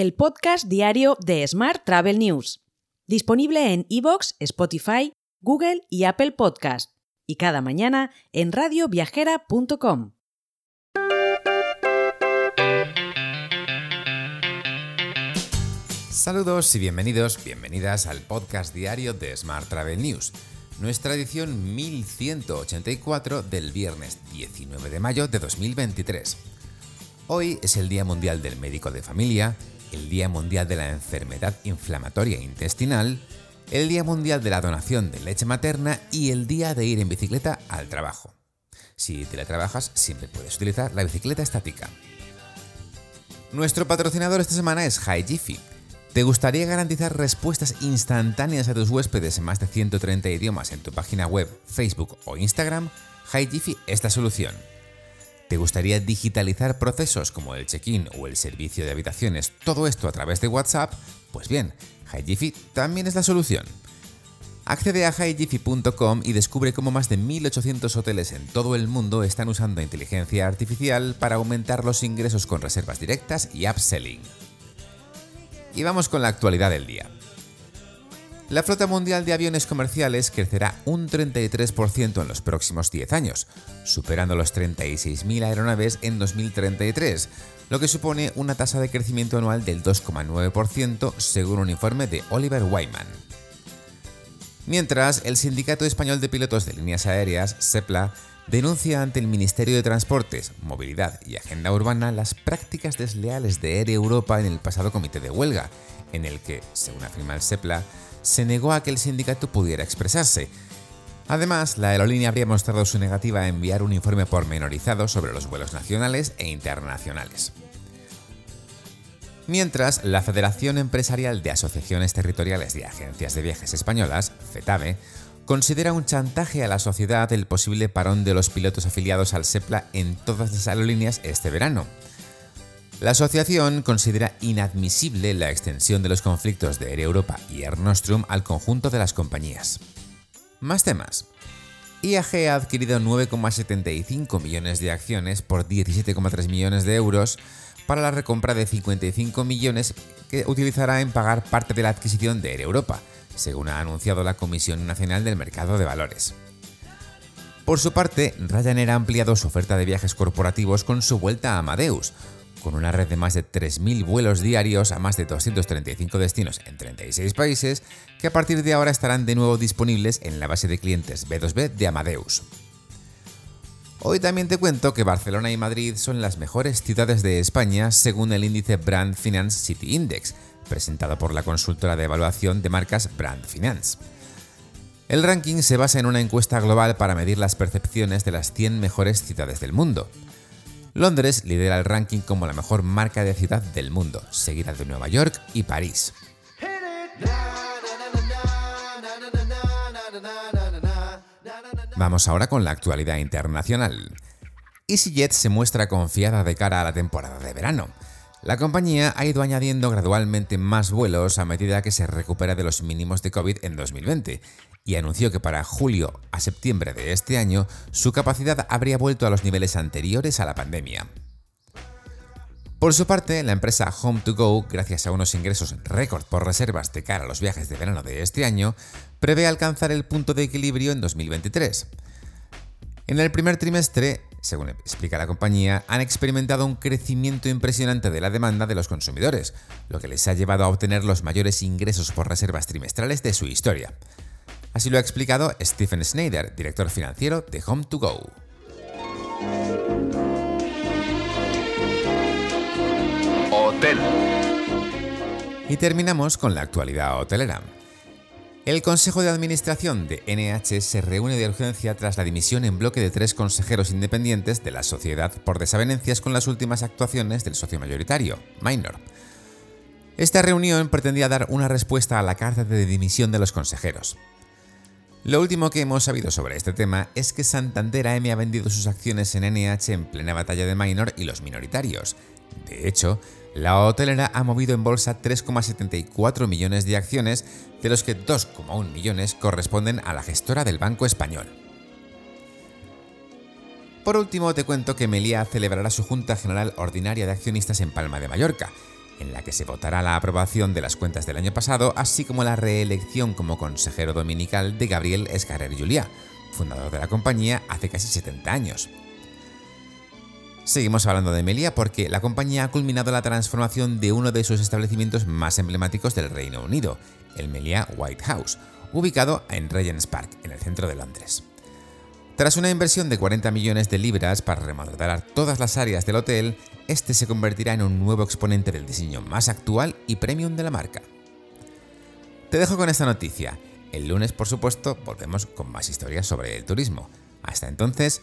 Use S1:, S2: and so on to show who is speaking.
S1: el podcast diario de Smart Travel News, disponible en iVoox, Spotify, Google y Apple Podcast, y cada mañana en radioviajera.com.
S2: Saludos y bienvenidos, bienvenidas al podcast diario de Smart Travel News, nuestra edición 1184 del viernes 19 de mayo de 2023. Hoy es el Día Mundial del Médico de Familia, el Día Mundial de la Enfermedad Inflamatoria Intestinal, el Día Mundial de la Donación de Leche Materna y el Día de ir en bicicleta al trabajo. Si teletrabajas, siempre puedes utilizar la bicicleta estática. Nuestro patrocinador esta semana es HiGifi ¿Te gustaría garantizar respuestas instantáneas a tus huéspedes en más de 130 idiomas en tu página web, Facebook o Instagram? HiGifi es la solución. ¿Te gustaría digitalizar procesos como el check-in o el servicio de habitaciones, todo esto a través de WhatsApp? Pues bien, HiGifi también es la solución. Accede a higifi.com y descubre cómo más de 1.800 hoteles en todo el mundo están usando inteligencia artificial para aumentar los ingresos con reservas directas y upselling. Y vamos con la actualidad del día. La flota mundial de aviones comerciales crecerá un 33% en los próximos 10 años, superando los 36.000 aeronaves en 2033, lo que supone una tasa de crecimiento anual del 2,9% según un informe de Oliver Wyman. Mientras, el Sindicato Español de Pilotos de Líneas Aéreas, SEPLA, denuncia ante el Ministerio de Transportes, Movilidad y Agenda Urbana las prácticas desleales de Air Europa en el pasado comité de huelga, en el que, según afirma el SEPLA, se negó a que el sindicato pudiera expresarse. Además, la aerolínea habría mostrado su negativa a enviar un informe pormenorizado sobre los vuelos nacionales e internacionales. Mientras, la Federación Empresarial de Asociaciones Territoriales de Agencias de Viajes Españolas, FETAVE, considera un chantaje a la sociedad el posible parón de los pilotos afiliados al SEPLA en todas las aerolíneas este verano. La asociación considera inadmisible la extensión de los conflictos de Air Europa y Air Nostrum al conjunto de las compañías. Más temas. IAG ha adquirido 9,75 millones de acciones por 17,3 millones de euros para la recompra de 55 millones que utilizará en pagar parte de la adquisición de Air Europa, según ha anunciado la Comisión Nacional del Mercado de Valores. Por su parte, Ryanair ha ampliado su oferta de viajes corporativos con su vuelta a Amadeus, con una red de más de 3.000 vuelos diarios a más de 235 destinos en 36 países, que a partir de ahora estarán de nuevo disponibles en la base de clientes B2B de Amadeus. Hoy también te cuento que Barcelona y Madrid son las mejores ciudades de España según el índice Brand Finance City Index, presentado por la consultora de evaluación de marcas Brand Finance. El ranking se basa en una encuesta global para medir las percepciones de las 100 mejores ciudades del mundo. Londres lidera el ranking como la mejor marca de ciudad del mundo, seguida de Nueva York y París. Vamos ahora con la actualidad internacional. EasyJet se muestra confiada de cara a la temporada de verano. La compañía ha ido añadiendo gradualmente más vuelos a medida que se recupera de los mínimos de COVID en 2020 y anunció que para julio a septiembre de este año su capacidad habría vuelto a los niveles anteriores a la pandemia. Por su parte, la empresa Home2Go, gracias a unos ingresos récord por reservas de cara a los viajes de verano de este año, prevé alcanzar el punto de equilibrio en 2023. En el primer trimestre, según explica la compañía, han experimentado un crecimiento impresionante de la demanda de los consumidores, lo que les ha llevado a obtener los mayores ingresos por reservas trimestrales de su historia. Así lo ha explicado Stephen Snyder, director financiero de Home2Go. Hotel. Y terminamos con la actualidad hotelera. El Consejo de Administración de NH se reúne de urgencia tras la dimisión en bloque de tres consejeros independientes de la sociedad por desavenencias con las últimas actuaciones del socio mayoritario, Minor. Esta reunión pretendía dar una respuesta a la carta de dimisión de los consejeros. Lo último que hemos sabido sobre este tema es que Santander AM ha vendido sus acciones en NH en plena batalla de Minor y los minoritarios. De hecho, la hotelera ha movido en bolsa 3,74 millones de acciones, de los que 2,1 millones corresponden a la gestora del Banco Español. Por último, te cuento que Melia celebrará su Junta General Ordinaria de Accionistas en Palma de Mallorca, en la que se votará la aprobación de las cuentas del año pasado, así como la reelección como consejero dominical de Gabriel Escarrer Juliá, fundador de la compañía hace casi 70 años. Seguimos hablando de Melia porque la compañía ha culminado la transformación de uno de sus establecimientos más emblemáticos del Reino Unido, el Melia White House, ubicado en Regent's Park, en el centro de Londres. Tras una inversión de 40 millones de libras para remodelar todas las áreas del hotel, este se convertirá en un nuevo exponente del diseño más actual y premium de la marca. Te dejo con esta noticia. El lunes, por supuesto, volvemos con más historias sobre el turismo. Hasta entonces,